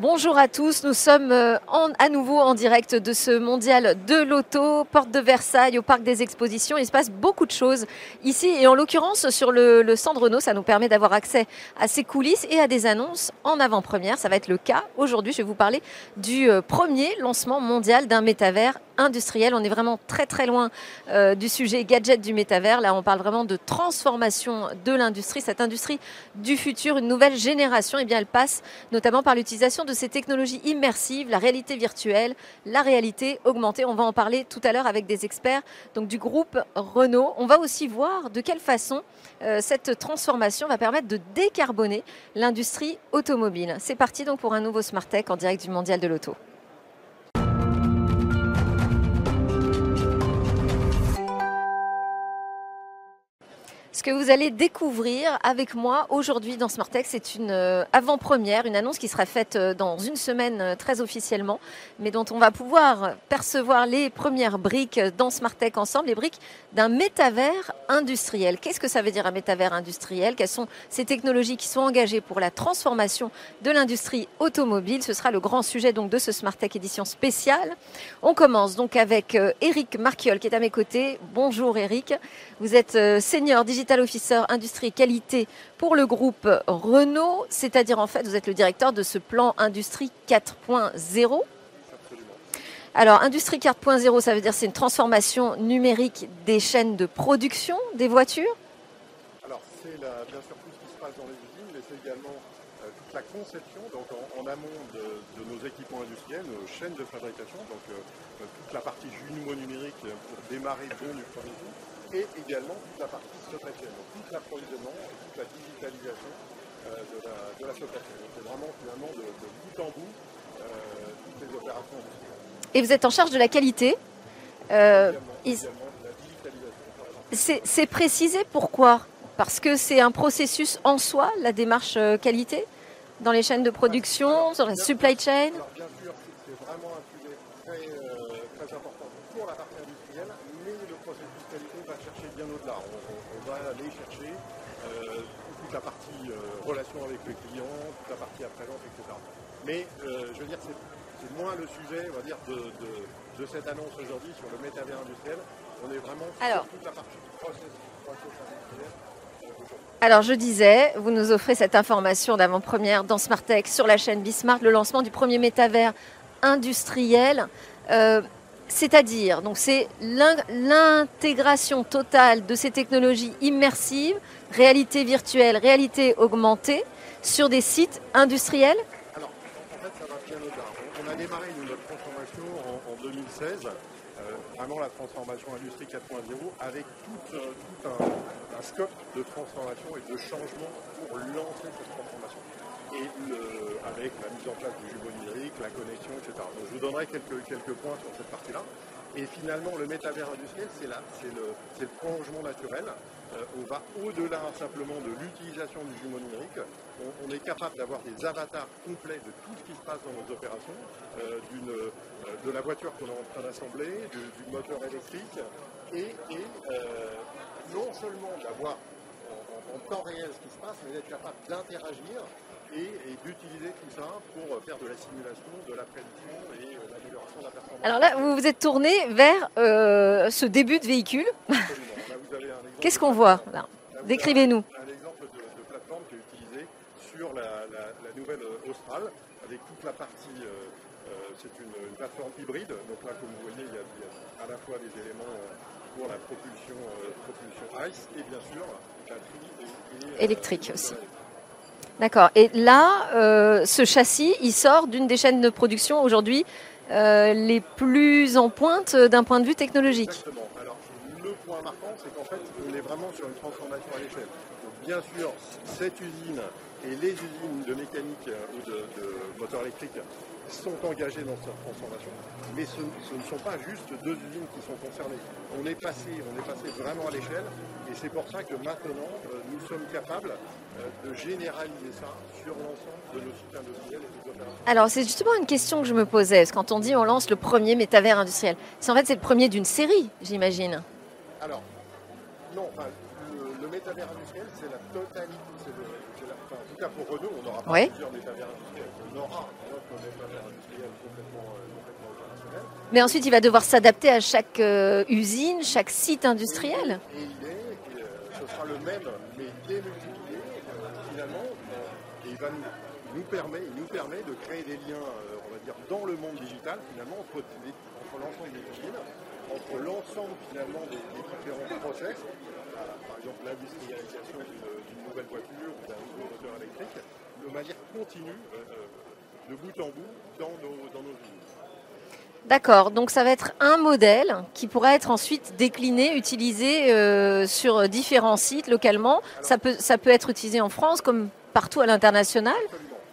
Bonjour à tous, nous sommes euh, à nouveau en direct de ce mondial de l'auto, porte de Versailles, au parc des expositions. Il se passe beaucoup de choses ici et en l'occurrence sur le, le stand Renault, ça nous permet d'avoir accès à ces coulisses et à des annonces en avant-première. Ça va être le cas aujourd'hui. Je vais vous parler du euh, premier lancement mondial d'un métavers industriel. On est vraiment très très loin euh, du sujet gadget du métavers. Là, on parle vraiment de transformation de l'industrie, cette industrie du futur, une nouvelle génération. Et eh bien, elle passe notamment par l'utilisation de ces technologies immersives, la réalité virtuelle, la réalité augmentée. On va en parler tout à l'heure avec des experts du groupe Renault. On va aussi voir de quelle façon euh, cette transformation va permettre de décarboner l'industrie automobile. C'est parti donc pour un nouveau Smart Tech en direct du Mondial de l'Auto. Ce que vous allez découvrir avec moi aujourd'hui dans Smartech, c'est une euh, avant-première, une annonce qui sera faite euh, dans une semaine euh, très officiellement, mais dont on va pouvoir percevoir les premières briques dans Smartech ensemble, les briques d'un métavers industriel. Qu'est-ce que ça veut dire un métavers industriel? Quelles sont ces technologies qui sont engagées pour la transformation de l'industrie automobile? Ce sera le grand sujet donc de ce Smartech édition spéciale. On commence donc avec Eric Marquiol qui est à mes côtés. Bonjour Eric, vous êtes senior digital Digital Officer Industrie Qualité pour le groupe Renault, c'est-à-dire en fait vous êtes le directeur de ce plan Industrie 4.0. Alors, Industrie 4.0, ça veut dire c'est une transformation numérique des chaînes de production des voitures. Alors, c'est bien sûr tout ce qui se passe dans les usines, mais c'est également euh, toute la conception, donc en, amont de, nos équipements industriels, nos chaînes de fabrication, donc euh, toute la partie numérique pour démarrer bon du premier et également toute la partie supply chain, donc toute l'approvisionnement et toute la digitalisation euh, de, la, de la. Donc c'est vraiment finalement de, de, bout en bout euh, toutes les opérations Et vous êtes en charge de la qualité euh, C'est précisé pourquoi? Parce que c'est un processus en soi, la démarche euh, qualité, dans les chaînes de production, sur la supply chain? La partie euh, relation avec le client, toute la partie après-vente, etc. Mais euh, je veux dire, c'est moins le sujet, on va dire, de, cette annonce aujourd'hui sur le métavers industriel. On est vraiment sur toute la partie du process, industriel. Alors je disais, vous nous offrez cette information d'avant-première dans Smartech sur la chaîne Bismart, le lancement du premier métavers industriel. Euh, c'est-à-dire, donc c'est l'intégration totale de ces technologies immersives, réalité virtuelle, réalité augmentée, sur des sites industriels. Alors, en fait, ça va bien au-delà. On a démarré notre transformation en, 2016, euh, vraiment la transformation Industrie 4.0, avec tout, euh, un, scope de transformation et de changement pour lancer cette transformation et avec la mise en place du jumeau numérique, la connexion, etc. Donc je vous donnerai quelques, points sur cette partie-là. Et finalement, le métavers industriel, c'est là, c'est le, prolongement naturel. Euh, on va au-delà simplement de l'utilisation du jumeau numérique. On, est capable d'avoir des avatars complets de tout ce qui se passe dans nos opérations, euh, euh, de la voiture qu'on est en train d'assembler, du, moteur électrique, et, non seulement d'avoir en, temps réel ce qui se passe, mais d'être capable d'interagir et, d'utiliser tout ça pour faire de la simulation, de la prédiction et euh, l'amélioration de la performance. Alors là, vous vous êtes tourné vers euh, ce début de véhicule. Qu'est-ce qu'on voit là? Décrivez-nous. Un exemple de, plateforme qui est utilisé sur la, nouvelle Austral, avec toute la partie, euh, c'est une, plateforme hybride. Donc là, comme vous voyez, il y a, à la fois des éléments pour la propulsion, propulsion ICE et bien sûr batterie et, électrique aussi. D'accord. Et là, euh, ce châssis, il sort d'une des chaînes de production aujourd'hui euh, les plus en pointe d'un point de vue technologique. Exactement. Alors, le point marquant, c'est qu'en fait, on est vraiment sur une transformation à l'échelle. Bien sûr, cette usine et les usines de mécanique ou de, de moteurs électriques sont engagés dans cette transformation, mais ce, ne sont pas juste deux usines qui sont concernées. On est passé, on est passé vraiment à l'échelle, et c'est pour ça que maintenant, euh, nous sommes capables euh, de généraliser ça sur l'ensemble de nos sites industriels et des opérations. Alors, c'est justement une question que je me posais, parce que quand on dit on lance le premier métavers industriel, c'est en fait c'est le premier d'une série, j'imagine. Alors, Non, enfin, métavers industriel, c'est la totalité. c'est le- la- enfin, en tout cas, pour Renault, on n'aura pas Oui. plusieurs métavers industriels. On aura notre métavers industriel complètement, euh, complètement opérationnel. Mais ensuite, il va devoir s'adapter à chaque euh, usine, chaque site industriel. Et il est, et, euh, ce sera le même, mais démultiplié, euh, finalement. euh, et il va nous, nous permet, il nous permet de créer des liens, euh, on va dire, dans le monde digital, finalement, entre, entre l'ensemble des usines, entre l'ensemble, finalement, des, des différents process. Euh, par exemple, l'industrialisation d'une nouvelle voiture ou d'un nouveau moteur électrique, de manière continue, euh, euh, de bout en bout, dans nos, dans nos usines. D'accord, donc ça va être un modèle qui pourra être ensuite décliné, utilisé euh, sur différents sites localement. Ça peut, ça peut être utilisé en France comme partout à l'international.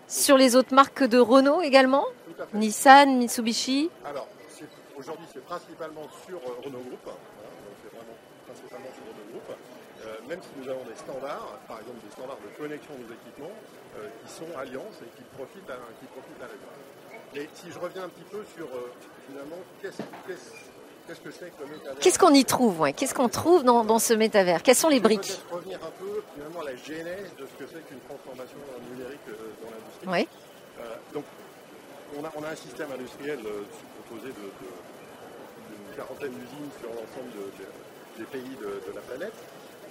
Sur les autres marques de Renault également. Nissan, Mitsubishi Alors, aujourd'hui, c'est principalement sur euh, Renault Group. hein, c'est vraiment principalement sur Renault Group. Euh, même si nous avons des standards, par exemple des standards de connexion des équipements, euh, qui sont Alliance et qui profitent à, qui profitent à la. Et si je reviens un petit peu sur, euh, finalement, qu'est-ce qu'est-ce- qu'est-ce que c'est que le métavers? Qu'est-ce qu'on y trouve ouais? Qu'est-ce qu'on trouve dans, dans ce métavers? Quelles sont les briques? Peut-être revenir un peu, finalement, à la genèse de ce que c'est qu'une transformation numérique dans l'industrie. Oui. Euh, donc, on a, un système industriel euh, composé d'une quarantaine d'usines sur l'ensemble de- de- des pays de, la planète,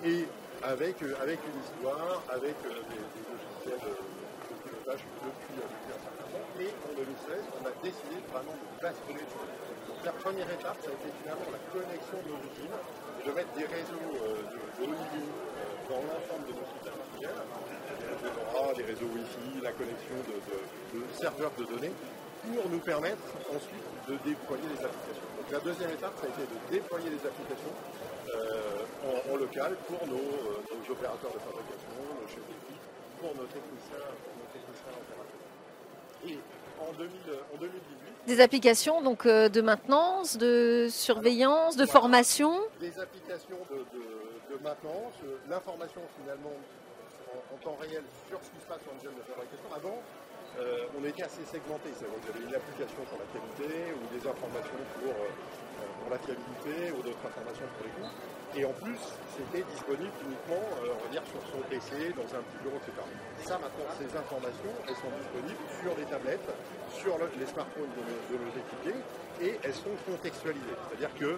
et avec, euh, avec une histoire, avec euh, des, logiciels de pilotage depuis, un certain temps. Et en 2016, on a décidé vraiment de basculer sur Donc la première étape, ça a été finalement la connexion de nos de mettre des réseaux de, haut niveau dans l'ensemble de nos sites industriels, des réseaux Wi-Fi, la connexion de, de- de serveurs de données, pour nous permettre ensuite de déployer les applications. Donc la deuxième étape, ça a été de déployer les applications euh, en, en local pour nos, euh, nos opérateurs de fabrication, nos chefs d'équipe, pour nos techniciens, pour nos techniciens opérateurs. Et en, 2000, en 2018, Des applications donc euh, de maintenance, de surveillance, de formation? des applications de, de- de maintenance, euh, l'information finalement en, temps réel sur ce qui se passe sur une zone de fabrication. Avant, euh, on était assez segmenté, c'est-à-dire qu'il y une application pour la qualité ou des informations pour, euh, la fiabilité ou d'autres informations pour les coûts. Et en plus, c'était disponible uniquement, euh, sur son PC, dans un petit bureau, etc. Ça, maintenant, ces informations, elles sont disponibles sur les tablettes, sur le- les smartphones de nos, de nos équipiers, et elles sont contextualisées. C'est-à-dire que,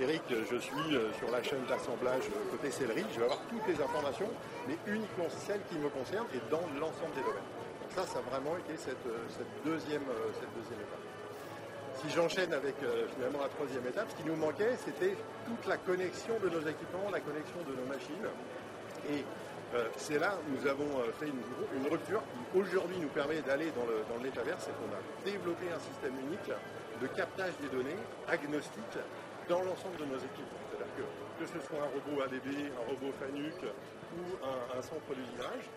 Eric, je suis sur la chaîne d'assemblage côté céleri, je vais avoir toutes les informations, mais uniquement celles qui me concernent et dans l'ensemble des domaines. Ça, ça a vraiment été cette, euh, euh, deuxième étape. Si j'enchaîne avec euh, finalement la troisième étape, ce qui nous manquait, c'était toute la connexion de nos équipements, la connexion de nos machines. Et c'est là nous avons fait une, rupture qui aujourd'hui nous permet d'aller dans le, dans c'est qu'on a développé un système unique de captage des données agnostique dans l'ensemble de nos équipements. C'est-à-dire que que ce soit un robot ADB, un robot FANUC ou un, un centre d'usinage,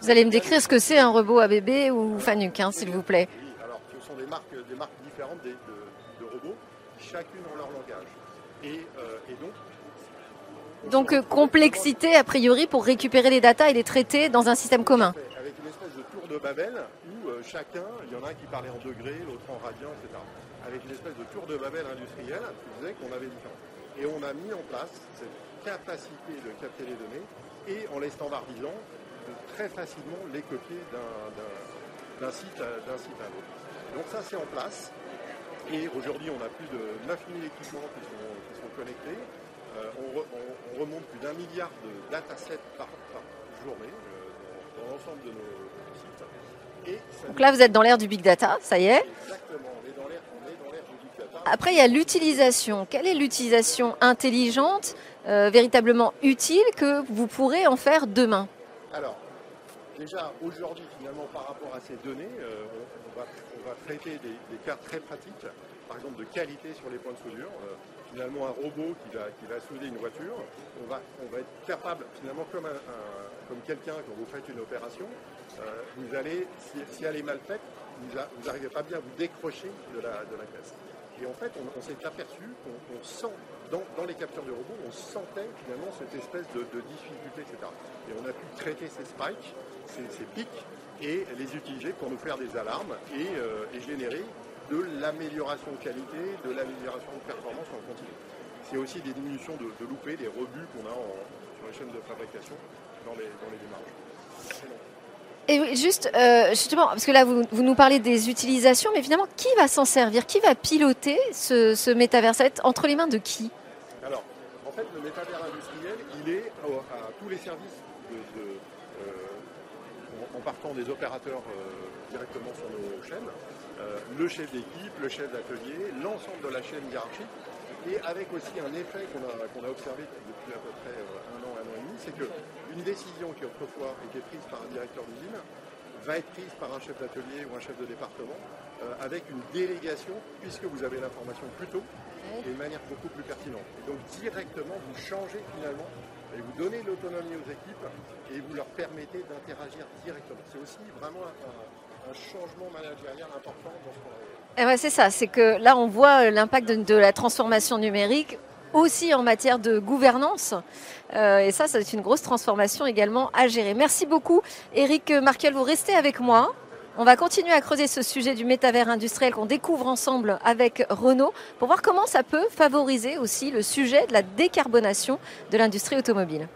Vous allez me décrire ce que c'est un robot ABB ou Fanuc, hein, s'il vous plaît. Oui, alors ce sont des marques, des marques différentes de, de robots, chacune ont leur langage. Et, euh, et donc. on Donc euh, complexité a priori pour récupérer les datas et les traiter dans un système commun. Avec une espèce de tour de Babel où euh, chacun, il y en a un qui parlait en degrés, l'autre en radians, etc. Avec une espèce de tour de Babel industrielle qui faisait qu'on avait différents. Et on a mis en place cette capacité de capter les données et en les standardisant, très facilement les copier d'un- site, site à l'autre. Donc ça c'est en place. Et aujourd'hui, on a plus de 9000 équipements qui sont, qui sont connectés. Euh, on, re- on- on remonte plus d'un milliard de datasets par, par journée euh, dans, dans l'ensemble de nos sites. Et Donc là, vous êtes dans l'ère du big data, ça y est. Exactement, on est dans l'ère on est dans l'ère du big data. Après, il y a l'utilisation. Quelle est l'utilisation intelligente, euh, véritablement utile, que vous pourrez en faire demain? Alors, déjà aujourd'hui, finalement, par rapport à ces données, euh, on, va, traiter des, cas très pratiques, par exemple de qualité sur les points de soudure. Euh, finalement, un robot qui va, qui va souder une voiture, on va, on va être capable, finalement, comme, un- comme quelqu'un, quand vous faites une opération, euh, vous allez, si, elle est mal faite, vous n'arrivez pas bien à vous décrocher de la, de la caisse. Et en fait, on, on s'est aperçu qu'on on sent, dans, les capteurs de robots, on sentait finalement cette espèce de, difficulté, etc. Et on a pu traiter ces spikes, ces, pics, et les utiliser pour nous faire des alarmes et, euh, et générer de l'amélioration de qualité, de l'amélioration de performance en continu. c'est aussi des diminutions de, de loupés, des rebuts qu'on a en, sur les chaînes de fabrication dans les, démarrages. Et juste, euh, justement, parce que là, vous, vous, nous parlez des utilisations, mais finalement, qui va s'en servir? Qui va piloter ce, ce entre les mains de qui Alors, en fait, le métavers à, tous les services, de, de, euh, en, partant des opérateurs euh, directement sur nos chaînes, euh, le chef d'équipe, le chef d'atelier, l'ensemble de la chaîne hiérarchique, et avec aussi un effet qu'on a, a observé depuis à peu près un an, un an et demi, c'est qu'une décision qui autrefois était prise par un directeur d'usine va être prise par un chef d'atelier ou un chef de département avec une délégation, puisque vous avez l'information plus tôt et de manière beaucoup plus pertinente. Et donc directement, vous changez finalement et vous donnez l'autonomie aux équipes et vous leur permettez d'interagir directement. C'est aussi vraiment un, changement managérial important dans ce qu'on. Eh c'est ça, c'est que là on voit l'impact de, de, la transformation numérique aussi en matière de gouvernance. Euh, et ça, c'est une grosse transformation également à gérer. Merci beaucoup, Eric Markel. Vous restez avec moi. On va continuer à creuser ce sujet du métavers industriel qu'on découvre ensemble avec Renault pour voir comment ça peut favoriser aussi le sujet de la décarbonation de l'industrie automobile.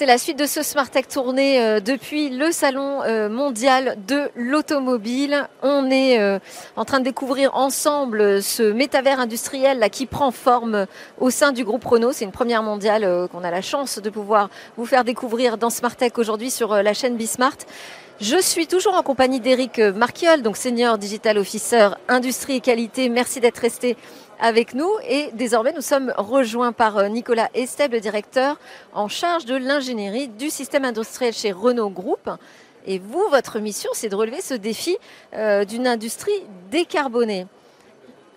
C'est la suite de ce Smart Tech tourné euh, depuis le salon euh, mondial de l'automobile. On est euh, en train de découvrir ensemble ce métavers industriel qui prend forme au sein du groupe Renault. C'est une première mondiale qu'on a la chance de pouvoir vous faire découvrir dans Smart Tech aujourd'hui sur la chaîne Bismart. Je suis toujours en compagnie d'Eric Marquiol, donc senior digital officer industrie et qualité. Merci d'être resté avec nous et désormais nous sommes rejoints par Nicolas Esteb, le directeur en charge de l'ingénierie du système industriel chez Renault Group. Et vous, votre mission, c'est de relever ce défi euh, d'une industrie décarbonée.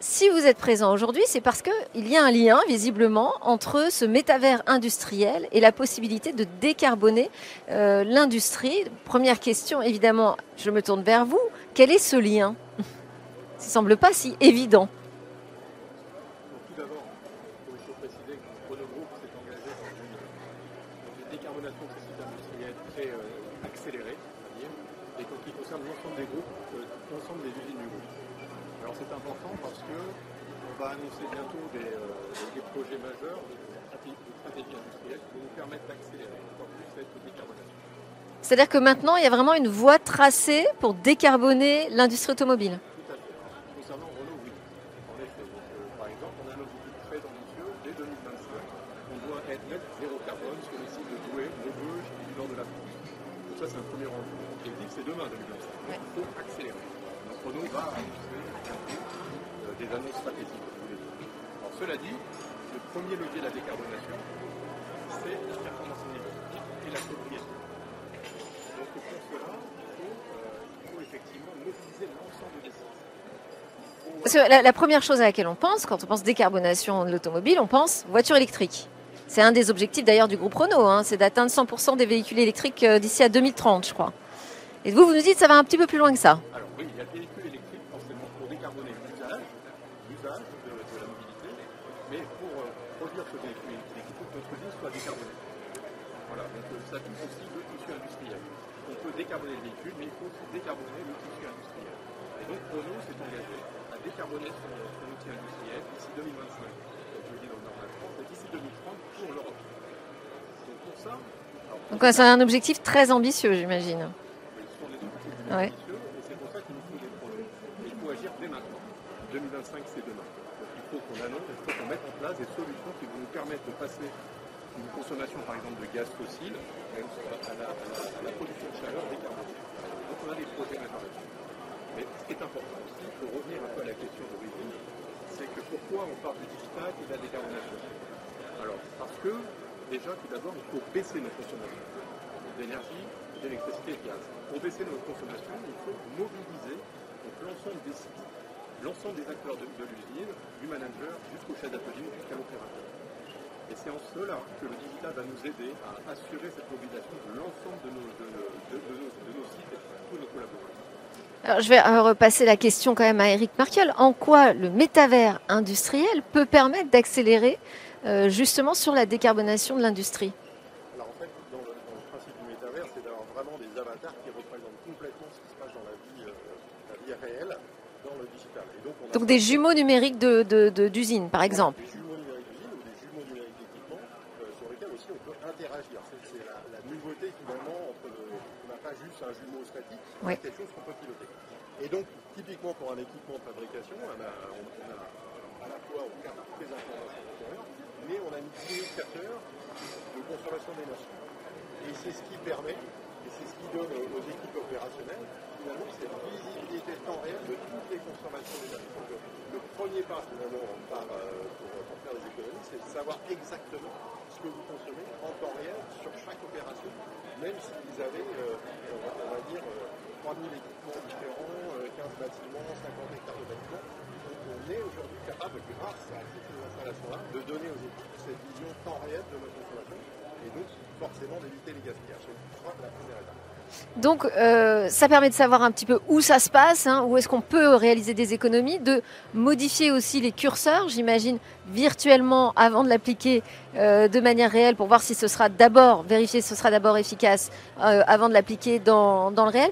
Si vous êtes présent aujourd'hui, c'est parce qu'il y a un lien, visiblement, entre ce métavers industriel et la possibilité de décarboner euh, l'industrie. Première question, évidemment, je me tourne vers vous. Quel est ce lien? Ça ne semble pas si évident. Tout d'abord, il faut préciser que Renault Group s'est engagé dans une, dans une décarbonation de ces sites industriels très euh, accélérée, on va dire, et donc qui concerne l'ensemble des groupes, euh, l'ensemble des usines du groupe. Alors c'est important parce que on va annoncer bientôt des, euh, des projets majeurs de stratégie, de stratégie industrielle qui vont nous permettre d'accélérer encore plus cette décarbonation. C'est-à-dire que maintenant, il y a vraiment une voie tracée pour décarboner l'industrie automobile. Tout à fait. Concernant Renault, oui. En effet. Donc, euh, par exemple, on a un objectif très ambitieux dès 2025. On doit être net zéro carbone sur les sites de Douai, Maubeuge et du nord de la France. Donc ça, c'est un premier objectif. C'est demain 2025. Donc il faut accélérer. Donc Renault va annoncer euh, des annonces stratégiques. Alors cela dit, le premier levier de la décarbonation, c'est la performance énergétique et la sobriété. Donc pour cela, il faut, euh, il faut effectivement mobiliser l'ensemble des. Parce que la, la, première chose à laquelle on pense, quand on pense décarbonation de l'automobile, on pense voiture électrique. C'est un des objectifs d'ailleurs du groupe Renault, hein, c'est d'atteindre 100% des véhicules électriques euh, d'ici à 2030, je crois. Et vous, vous nous dites que ça va un petit peu plus loin que ça. Alors oui, il y a des véhicules électriques forcément pour décarboner l'usage, l'usage de, de, la mobilité, mais pour euh, produire ce véhicule électrique, il faut que notre usine soit décarbonée. Voilà, donc euh, ça touche aussi le tissu industriel. Peut décarboner le véhicule, mais il faut aussi décarboner le tissu industriel. Et donc Renault s'est engagé à décarboner son, son outil industriel d'ici 2025, comme je le dis dans le Nord de la France, et d'ici 2030 pour l'Europe. Donc pour ça... Alors, donc c'est un objectif très ambitieux, j'imagine. Ouais. Et c'est pour ça qu'il nous faut des projets. Et il faut agir dès maintenant. 2025, c'est demain. Donc il faut qu'on annonce, il faut qu'on mette en place des solutions qui vont nous permettre de passer une consommation, par exemple, de gaz fossile à la, à la, la production de chaleur décarbonée. Donc on a des projets majeurs là-dessus. Mais ce qui est important aussi, pour revenir un peu à la question d'origine, c'est que pourquoi on parle du digital et de la décarbonation? Alors, parce que déjà, tout d'abord, il faut baisser nos consommations d'énergie, d'électricité et de gaz. Pour baisser notre consommation, il faut mobiliser l'ensemble des sites, l'ensemble des acteurs de, de l'usine, du manager jusqu'au chef d'atelier, jusqu'à l'opérateur. Et c'est en cela que le digital va nous aider à assurer cette mobilisation de l'ensemble de nos, de, de, nos, de nos sites et de tous nos collaborateurs. Alors, je vais repasser la question quand même à Eric Markiel. En quoi le métavers industriel peut permettre d'accélérer euh, justement sur la décarbonation de l'industrie? Alors en fait, dans le, dans le, principe du métavers, c'est d'avoir vraiment des avatars qui représentent complètement ce qui se passe dans la vie, euh, la vie réelle, dans le digital. Donc des jumeaux numériques d'usine, de, par exemple Des jumeaux numériques d'usine ou des jumeaux numériques d'équipement euh, sur lesquels aussi on peut interagir. C'est la, la, nouveauté finalement entre le, on n'a pas juste un jumeau statique, oui. quelque chose qu'on peut piloter. Et donc typiquement pour un équipement de fabrication, on a, à la fois on garde toutes les informations mais on a mis des capteurs de consommation d'énergie. Et c'est ce qui permet, et c'est ce qui donne aux équipes opérationnelles, finalement, cette visibilité temps réel de toutes les consommations d'énergie. Donc, le premier pas, finalement, euh, pour, pour, faire des économies, c'est de savoir exactement ce que vous consommez en temps réel sur chaque opération, même si vous avez, euh, on, va, on, va, dire, euh, 3000 équipements différents, 15 bâtiments, 50 hectares de bâtiments. Donc, on est aujourd'hui capable, grâce à ces installations-là, de donner aux équipes cette vision temps réel de notre consommation et donc forcément d'éviter les gaspillages. C'est la première étape. Donc, euh, ça permet de savoir un petit peu où ça se passe, hein, où est-ce qu'on peut réaliser des économies, de modifier aussi les curseurs, j'imagine, virtuellement avant de l'appliquer euh, de manière réelle pour voir si ce sera d'abord, vérifier si ce sera d'abord efficace euh, avant de l'appliquer dans, dans, le réel.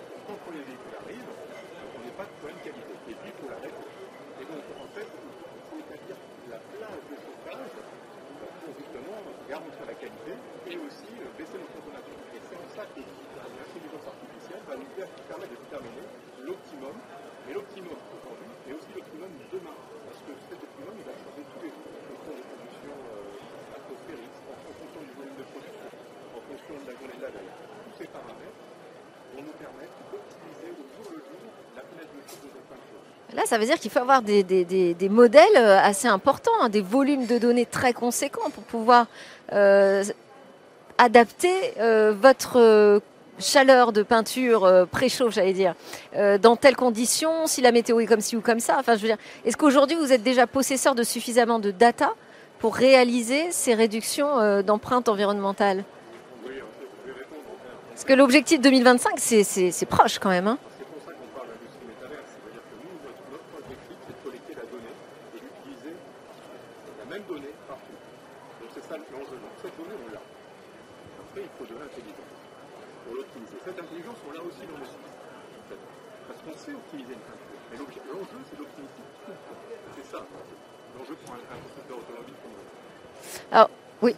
quand les véhicules arrivent, on n'est pas de bonne qualité. Et puis, il faut la réparer. Et donc, en fait, il faut établir la plage de chauffage pour justement garantir la qualité et aussi euh, baisser notre consommation. Et c'est en ça que l'intelligence artificielle va nous permettre de déterminer l'optimum, mais l'optimum aujourd'hui et aussi l'optimum demain. Parce que Là, ça veut dire qu'il faut avoir des, modèles assez importants, hein, des volumes de données très conséquents pour pouvoir euh, adapter euh, votre chaleur de peinture euh, préchauffe, j'allais dire, euh, dans telles conditions, si la météo est comme ci ou comme ça. Enfin, je veux dire, est-ce qu'aujourd'hui vous êtes déjà possesseur de suffisamment de data pour réaliser ces réductions euh, d'empreinte environnementale Parce que l'objectif 2025, c'est proche quand même. Hein même donnée partout. Donc c'est ça l'enjeu. Cette donnée, on l'a. Après, il faut de l'intelligence pour l'optimiser. Cette intelligence, on l'a aussi dans le site. En fait. Parce qu'on sait optimiser une peinture. Mais l'enjeu, c'est d'optimiser tout. C'est ça. L'enjeu pour un, un constructeur automobile comme nous. Alors, oui.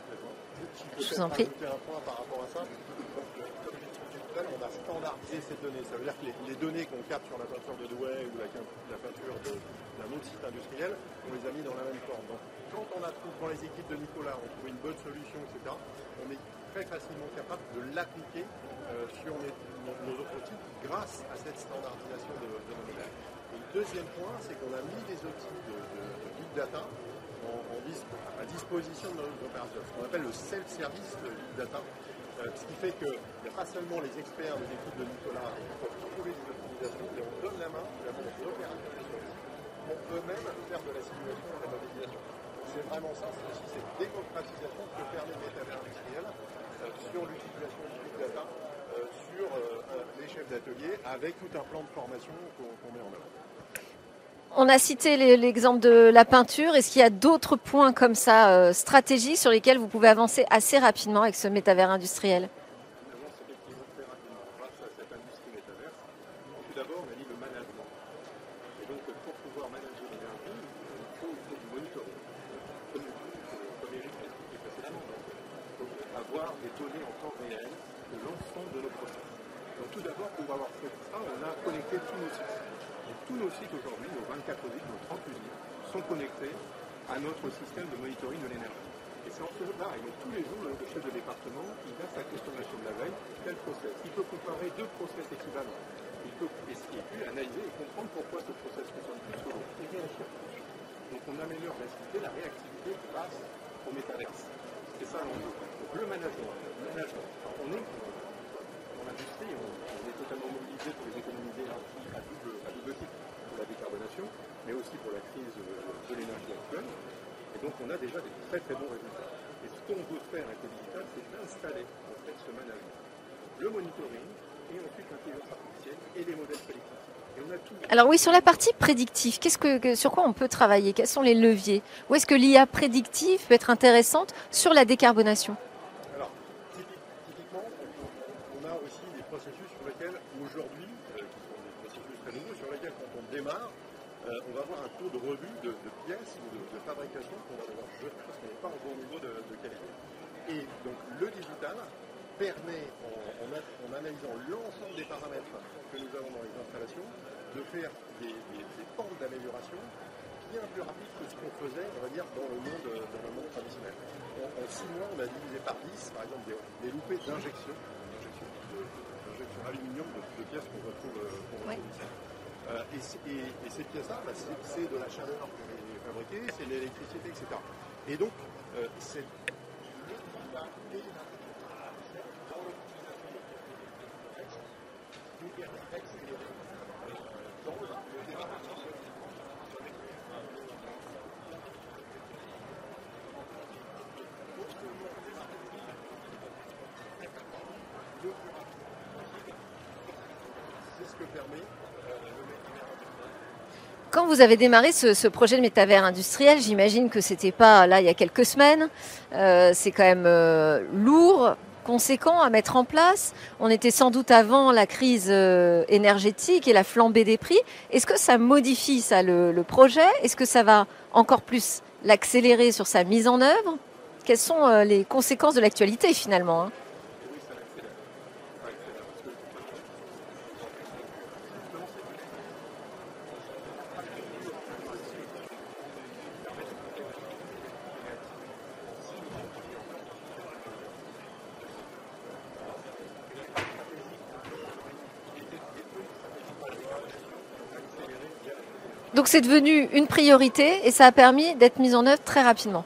Je vous en prie. par rapport à ça. Comme j'ai expliqué tout à l'heure, on a standardisé ces données. Ça veut dire que les, données qu'on capte sur la peinture de Douai ou la, peinture d'un autre site industriel, on les a mis dans la même forme. Donc, quand on a trouvé, quand les équipes de Nicolas ont trouvé une bonne solution, etc., on est très facilement capable de l'appliquer euh, sur nos, autres outils grâce à cette standardisation de, nos modèles. Et le deuxième point, c'est qu'on a mis des outils de big data à disposition de nos opérateurs, ce qu'on appelle le self-service data, euh, ce qui fait qu'il n'y a pas seulement les experts des équipes de Nicolas qui peuvent trouver des optimisations, mais on donne la main opérateurs sur le site pour eux-mêmes faire de la simulation de la modélisation c'est vraiment ça, c'est aussi cette démocratisation que permet métavers industriel euh, sur l'utilisation du big data, euh, sur les chefs d'atelier, avec tout un plan de formation qu'on qu met en œuvre. On a cité l'exemple de la peinture. Est-ce qu'il y a d'autres points comme ça euh, stratégiques sur lesquels vous pouvez avancer assez rapidement avec ce métavers industriel? Avoir des données en temps réel de l'ensemble de nos process. Donc tout d'abord, pour avoir fait ça, on a connecté tous nos sites. Tous nos sites aujourd'hui, nos 24 usines, nos 30 usines, sont connectés à notre système de monitoring de l'énergie. Et c'est en cela, et donc tous les jours, le chef de département, il a sa consommation de la veille, tel process? Il peut comparer deux process équivalents. Il peut puis analyser et comprendre pourquoi ce process consomme plus que. Donc on améliore l'activité, la réactivité grâce au métaverse. C'est ça l'enjeu. Donc le management, le on, est totalement mobilisé pour les économiser à à double titre, pour la décarbonation décarbonation, mais aussi pour la crise de l'énergie actuelle. Et donc on a déjà des très très bons résultats. Et ce qu'on veut faire avec le digital, c'est d'installer en fait ce management, le monitoring, et ensuite l'intelligence artificielle et les modèles prédictifs. Alors oui, sur la partie prédictive, qu'est-ce que, sur quoi on peut travailler? Quels sont les leviers? Où est-ce que l'IA prédictive peut être intéressante sur la décarbonation Alors, typiquement, on a aussi des processus sur lesquels, aujourd'hui, euh, qui sont des processus très nouveaux, sur lesquels, quand on démarre, euh, on va avoir un taux de revue de, pièces ou de, fabrication qu'on va devoir jeter parce qu'on n'est pas au bon niveau de, de qualité. Et donc, le digital permet, en, analysant l'ensemble des paramètres que nous avons dans les installations, de faire des, pentes d'amélioration bien plus rapides que ce qu'on faisait, on va dire, dans le monde, dans le monde traditionnel. En, six mois, on a divisé par 10, par exemple, des, loupés d'injection, d'injection aluminium de, pièces qu'on retrouve, ici. Euh, et, ces pièces-là, bah, c'est de la chaleur qui est fabriquée, c'est de l'électricité, etc. Et donc, euh, c'est Quand vous avez démarré ce, projet de métavers industriel, j'imagine que c'était pas là il y a quelques semaines. Euh, c'est quand même euh, lourd, conséquent à mettre en place. On était sans doute avant la crise euh, énergétique et la flambée des prix. Est-ce que ça modifie ça le, projet? Est-ce que ça va encore plus l'accélérer sur sa mise en œuvre? Quelles sont euh, les conséquences de l'actualité finalement hein? Donc c'est devenu une priorité et ça a permis d'être mis en œuvre très rapidement.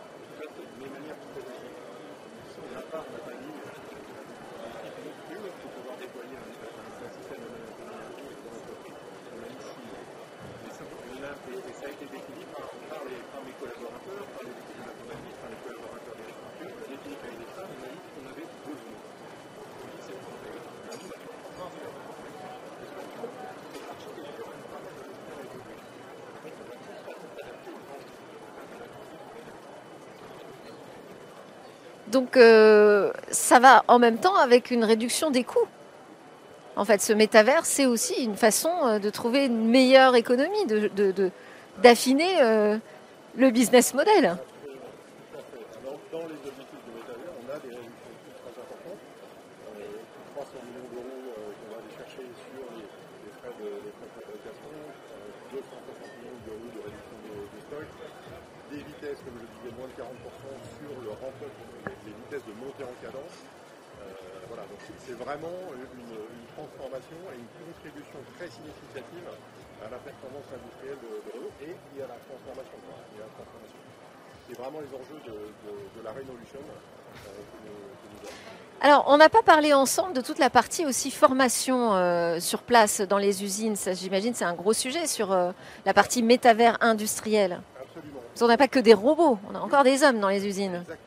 Donc euh, ça va en même temps avec une réduction des coûts. En fait, ce métavers, c'est aussi une façon euh, de trouver une meilleure économie, d'affiner euh, le business model. Dans les objectifs du métavers, on a des réductions très importantes. 300 millions d'euros qu'on va aller chercher sur les, frais de, fabrication, 260 millions d'euros de réduction des stocks, des vitesses, comme je disais, moins de 40% sur le ramp-up de monter en cadence. Euh, voilà, donc c'est vraiment une, transformation et une contribution très significative à la performance industrielle de, Renault et, à la transformation. C'est vraiment les enjeux de, la Renaulution euh, que, nous, avons. Alors, on n'a pas parlé ensemble de toute la partie aussi formation euh, sur place dans les usines. J'imagine, c'est un gros sujet sur la partie métavers industriel. Absolument. On n'a pas que des robots, on a encore des hommes dans les usines. Exactement.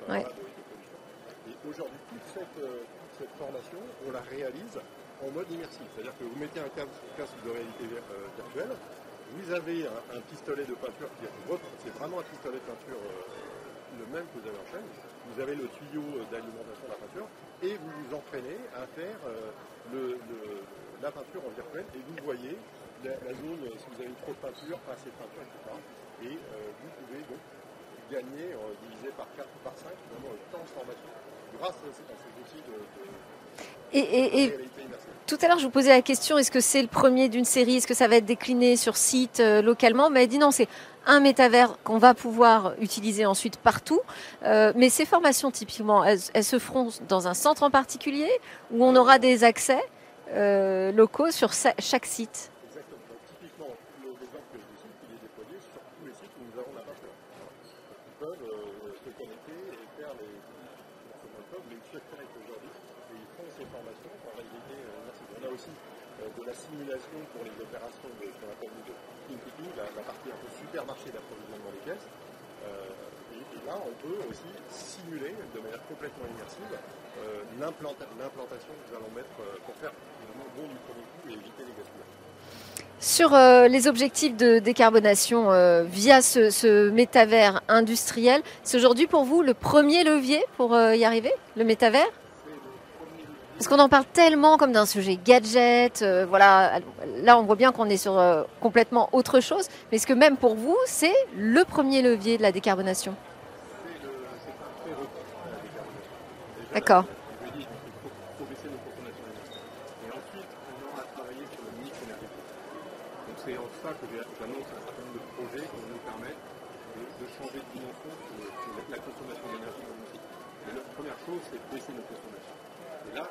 Et aujourd'hui, toute cette, euh, formation, on la réalise en mode immersif. C'est-à-dire que vous mettez un casque de réalité euh, virtuelle, vous avez un, pistolet de peinture qui est c'est vraiment un pistolet de peinture euh, le même que vous avez en chaîne. Vous avez le tuyau d'alimentation de la peinture et vous vous entraînez à faire la peinture en virtuel et vous voyez la, zone, si vous avez trop de peinture, pas assez de peinture, etc. Et euh, vous pouvez donc gagner, euh, divisé par 4 ou par 5, vraiment le temps de formation, grâce à ces outils de Et, tout à l'heure, je vous posais la question est-ce que c'est le premier d'une série? Est-ce que ça va être décliné sur site euh, localement? Mais elle dit non, c'est un métavers qu'on va pouvoir utiliser ensuite partout. Euh, mais ces formations, typiquement, elles, se feront dans un centre en particulier où on aura des accès euh, locaux sur chaque site? Simulation pour les opérations de ce qu'on appelle de la, la, partie un peu supermarché d'approvisionnement des pièces. Euh, et, là, on peut aussi simuler de manière complètement immersive euh, l'implantation que nous allons mettre euh, pour faire un bon du premier coup et éviter les gaspillages. Sur les objectifs de décarbonation via ce, métavers industriel, c'est aujourd'hui pour vous le premier levier pour y arriver, le métavers? Parce qu'on en parle tellement comme d'un sujet gadget. Euh, voilà, là on voit bien qu'on est sur euh, complètement autre chose. Mais est-ce que même pour vous, c'est le premier levier de la décarbonation? D'accord. C'est en ça que j'annonce un certain nombre de projets qui vont nous permettre de, changer de dimension sur, la consommation d'énergie dans nos sites. la première chose, c'est de baisser nos consommations. Et là,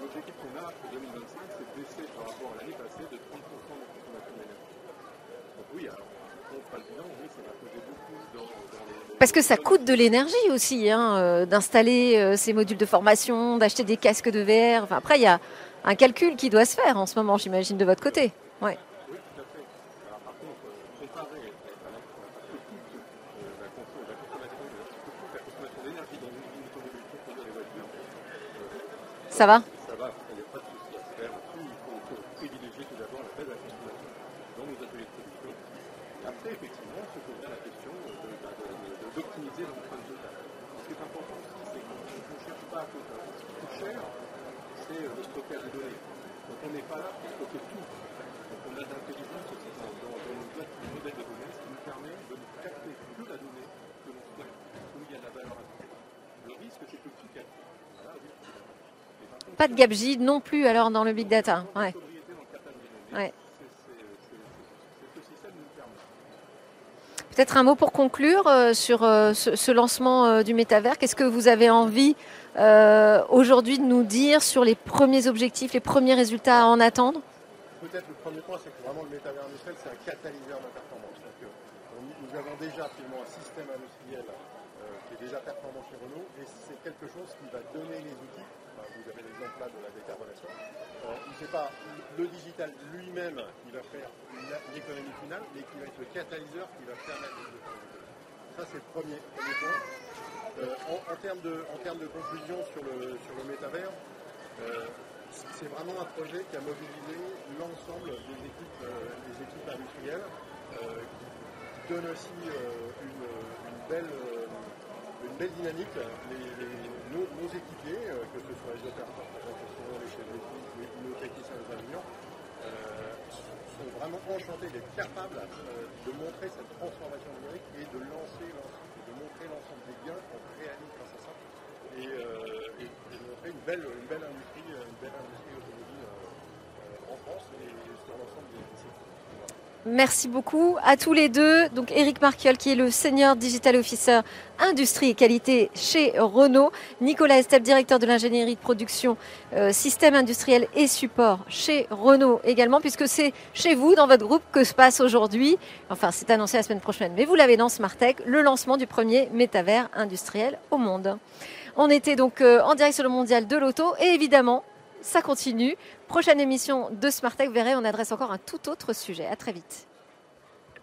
l'objectif qu'on a pour 2025, c'est de baisser par rapport à l'année passée de 30% de consommation d'énergie. Donc oui, alors, on fera le bilan, oui, ça va poser beaucoup dans, les, Parce que ça coûte de l'énergie aussi, hein, euh, d'installer euh, ces modules de formation, d'acheter des casques de VR. Enfin, après, il y a un calcul qui doit se faire en ce moment, j'imagine, de votre côté. Ouais. Ça va Ça va, il n'y a pas de souci à se faire Il faut, privilégier tout d'abord la baisse de la consommation dans nos ateliers de production. Après, effectivement, se pose la question d'optimiser l'empreinte totale. Ce qui est important aussi, c'est qu'on ne cherche pas à côté. Ce qui coûte cher, c'est le de données. Donc on n'est pas là pour stocker tout. Donc on a de l'intelligence aussi dans, dans, dans nos modèles de données, ce qui nous permet de ne capter que la donnée que l'on stocke, où il y a de la valeur ajoutée. Le risque, c'est que tout capte. Voilà, oui, pas de GAPJ non plus alors dans le big data. Ouais. Ouais. Peut-être un mot pour conclure euh, sur euh, ce, ce, lancement euh, du métavers. Qu'est-ce que vous avez envie euh, aujourd'hui de nous dire sur les premiers objectifs, les premiers résultats à en attendre Peut-être le premier point, c'est que vraiment le métavers industriel, c'est un catalyseur de performance. Donc, nous avons déjà finalement un système industriel qui est déjà performant chez Renault et c'est quelque chose qui va donner les outils vous avez l'exemple là de la décarbonation. Euh, pas, le digital lui-même, il va faire l'économie finale, mais qui va être le catalyseur qui va permettre de Ça, c'est le premier, point. Euh, en, termes de, conclusion sur le, sur métavers, euh, c'est vraiment un projet qui a mobilisé l'ensemble des équipes, des équipes industrielles, qui donne aussi une, belle, dynamique. Les, les, nos, nos, équipiers, euh, que ce soit les opérateurs les chefs d'équipe, nos techniciens, nos ingénieurs, euh, sont vraiment enchantés d'être capables euh, de montrer cette transformation numérique et de lancer de montrer l'ensemble des gains qu'on réalise grâce à ça et, euh, et, et, montrer une belle, industrie, une belle industrie automobile en France et sur l'ensemble des secteurs. Merci beaucoup à tous les deux. Donc Eric Marquiol qui est le senior digital officer industrie et qualité chez Renault, Nicolas Estep, directeur de l'ingénierie de production euh, système industriel et support chez Renault également, puisque c'est chez vous, dans votre groupe, que se passe aujourd'hui, enfin c'est annoncé la semaine prochaine, mais vous l'avez dans Smartech, le lancement du premier métavers industriel au monde. On était donc euh, en direct sur le mondial de l'auto et évidemment ça continue. Prochaine émission de Smart Tech, vous verrez, on adresse encore un tout autre sujet. À très vite.